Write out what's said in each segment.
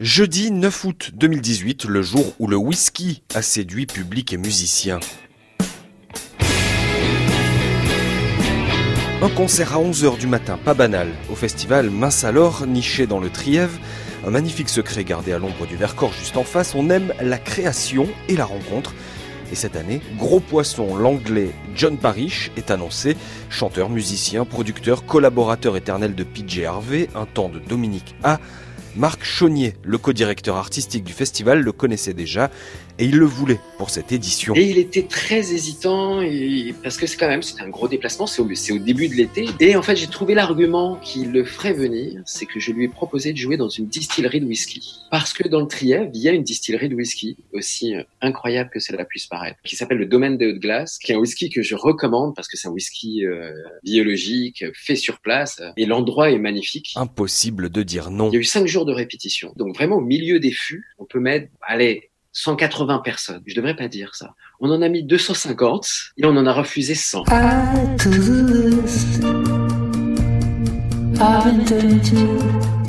Jeudi 9 août 2018, le jour où le whisky a séduit public et musiciens. Un concert à 11h du matin, pas banal, au festival Mince alors, niché dans le Trièvre. Un magnifique secret gardé à l'ombre du Vercors juste en face. On aime la création et la rencontre. Et cette année, gros poisson, l'anglais John Parrish est annoncé, chanteur, musicien, producteur, collaborateur éternel de PJ Harvey, un temps de Dominique A. Marc Chaunier, le co-directeur artistique du festival, le connaissait déjà et il le voulait pour cette édition. Et il était très hésitant et, parce que c'est quand même c'est un gros déplacement, c'est au, au, début de l'été. Et en fait, j'ai trouvé l'argument qui le ferait venir, c'est que je lui ai proposé de jouer dans une distillerie de whisky. Parce que dans le Trièvre, il y a une distillerie de whisky aussi euh, incroyable que cela puisse paraître, qui s'appelle le Domaine de Haute-Glace, qui est un whisky que je recommande parce que c'est un whisky euh, biologique, fait sur place, et l'endroit est magnifique. Impossible de dire non. Il y a eu cinq jours de répétition, donc vraiment au milieu des fûts, on peut mettre, allez, 180 personnes. Je devrais pas dire ça. On en a mis 250 et on en a refusé 100.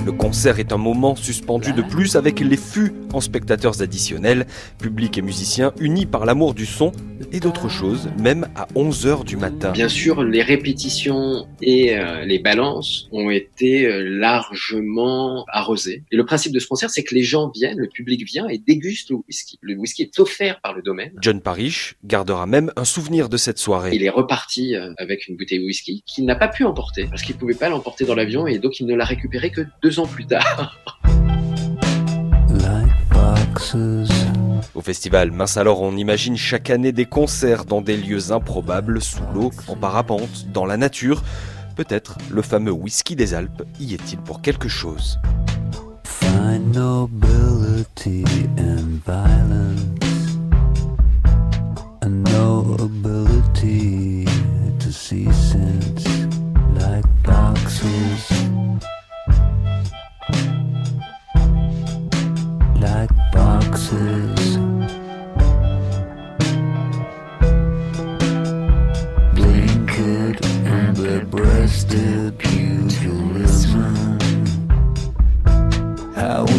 Le concert est un moment suspendu de plus avec les fûts en spectateurs additionnels, public et musiciens unis par l'amour du son et d'autres choses, même à 11h du matin. Bien sûr, les répétitions et euh, les balances ont été euh, largement arrosées. Et le principe de ce concert, c'est que les gens viennent, le public vient et déguste le whisky. Le whisky est offert par le domaine. John Parrish gardera même un souvenir de cette soirée. Il est reparti euh, avec une bouteille de whisky qu'il n'a pas pu emporter parce qu'il pouvait pas l'emporter dans l'avion et donc il ne l'a récupéré que deux ans plus tard. Au festival Mince alors, on imagine chaque année des concerts dans des lieux improbables, sous l'eau, en parapente, dans la nature. Peut-être le fameux whisky des Alpes y est-il pour quelque chose.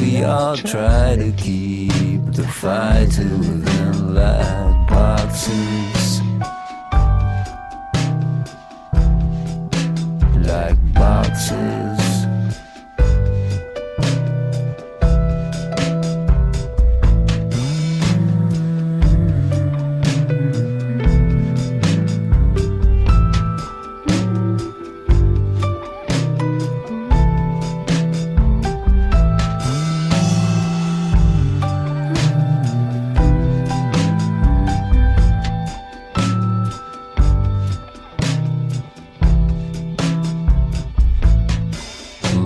We all try to keep the fight to within like boxes. Like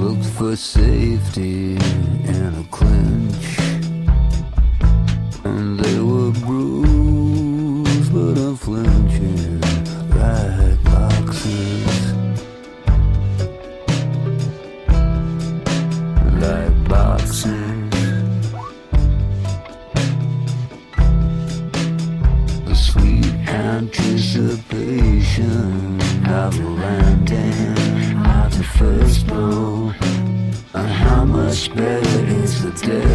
for safety in a clinch. And they were bruised but unflinching like boxes. Like boxes. The sweet anticipation of a landing first blow. Uh, how much better is the devil,